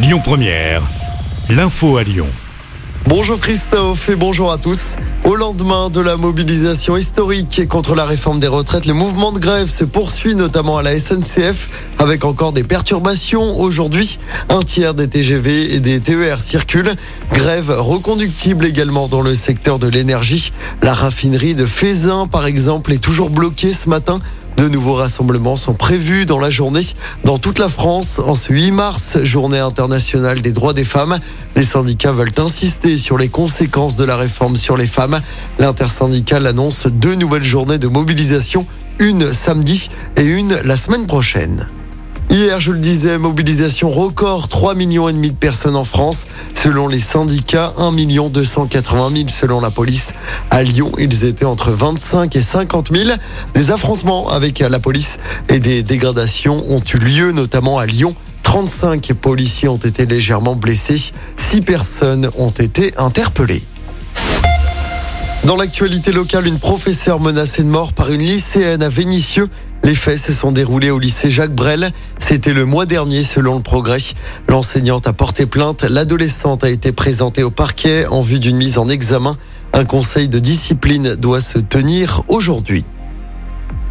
Lyon Première, l'info à Lyon. Bonjour Christophe et bonjour à tous. Au lendemain de la mobilisation historique contre la réforme des retraites, le mouvement de grève se poursuit notamment à la SNCF avec encore des perturbations. Aujourd'hui, un tiers des TGV et des TER circulent. Grève reconductible également dans le secteur de l'énergie. La raffinerie de Fézin, par exemple, est toujours bloquée ce matin. De nouveaux rassemblements sont prévus dans la journée dans toute la France en ce 8 mars, journée internationale des droits des femmes. Les syndicats veulent insister sur les conséquences de la réforme sur les femmes. L'intersyndicale annonce deux nouvelles journées de mobilisation, une samedi et une la semaine prochaine. Hier, je le disais, mobilisation record, 3 millions et demi de personnes en France. Selon les syndicats, 1 million 280 000 selon la police. À Lyon, ils étaient entre 25 et 50 000. Des affrontements avec la police et des dégradations ont eu lieu, notamment à Lyon. 35 policiers ont été légèrement blessés. 6 personnes ont été interpellées. Dans l'actualité locale, une professeure menacée de mort par une lycéenne à Vénissieux. Les faits se sont déroulés au lycée Jacques Brel. C'était le mois dernier selon le progrès. L'enseignante a porté plainte. L'adolescente a été présentée au parquet en vue d'une mise en examen. Un conseil de discipline doit se tenir aujourd'hui.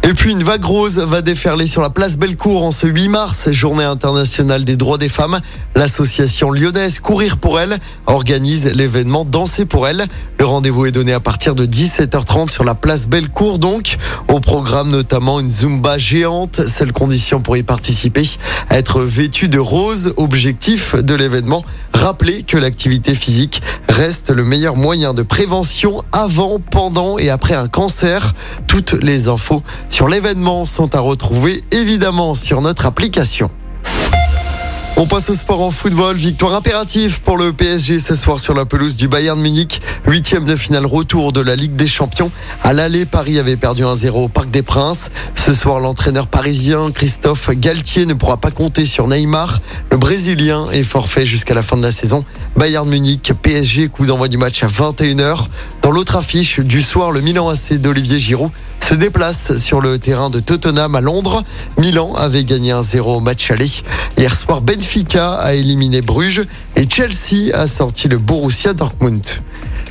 Et puis une vague rose va déferler sur la place Bellecour en ce 8 mars, journée internationale des droits des femmes. L'association lyonnaise Courir pour elle organise l'événement Danser pour elle. Le rendez-vous est donné à partir de 17h30 sur la place Bellecour donc. Au programme notamment une Zumba géante. Seule condition pour y participer, être vêtu de rose. Objectif de l'événement, rappeler que l'activité physique reste le meilleur moyen de prévention avant, pendant et après un cancer. Toutes les infos sur l'événement sont à retrouver évidemment sur notre application. On passe au sport en football. Victoire impérative pour le PSG ce soir sur la pelouse du Bayern Munich. Huitième de finale retour de la Ligue des Champions. À l'aller, Paris avait perdu 1-0 au Parc des Princes. Ce soir, l'entraîneur parisien Christophe Galtier ne pourra pas compter sur Neymar. Le Brésilien est forfait jusqu'à la fin de la saison. Bayern Munich, PSG, coup d'envoi du match à 21h. Dans l'autre affiche du soir, le Milan AC d'Olivier Giroud se déplace sur le terrain de Tottenham à Londres. Milan avait gagné un 0 au match aller. Hier soir, Benfica a éliminé Bruges et Chelsea a sorti le Borussia Dortmund.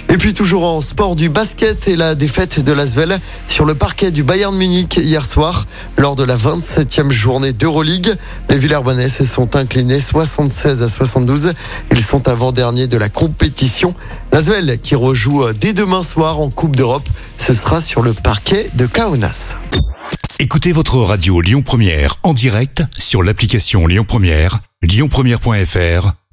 Et puis toujours en sport du basket et la défaite de l'Asvel sur le parquet du Bayern Munich hier soir lors de la 27e journée d'Euroleague. Les Villers se sont inclinés 76 à 72. Ils sont avant-derniers de la compétition. L'Asvel qui rejoue dès demain soir en Coupe d'Europe, ce sera sur le parquet de Kaunas. Écoutez votre radio Lyon Première en direct sur l'application Lyon Première, lyonpremière.fr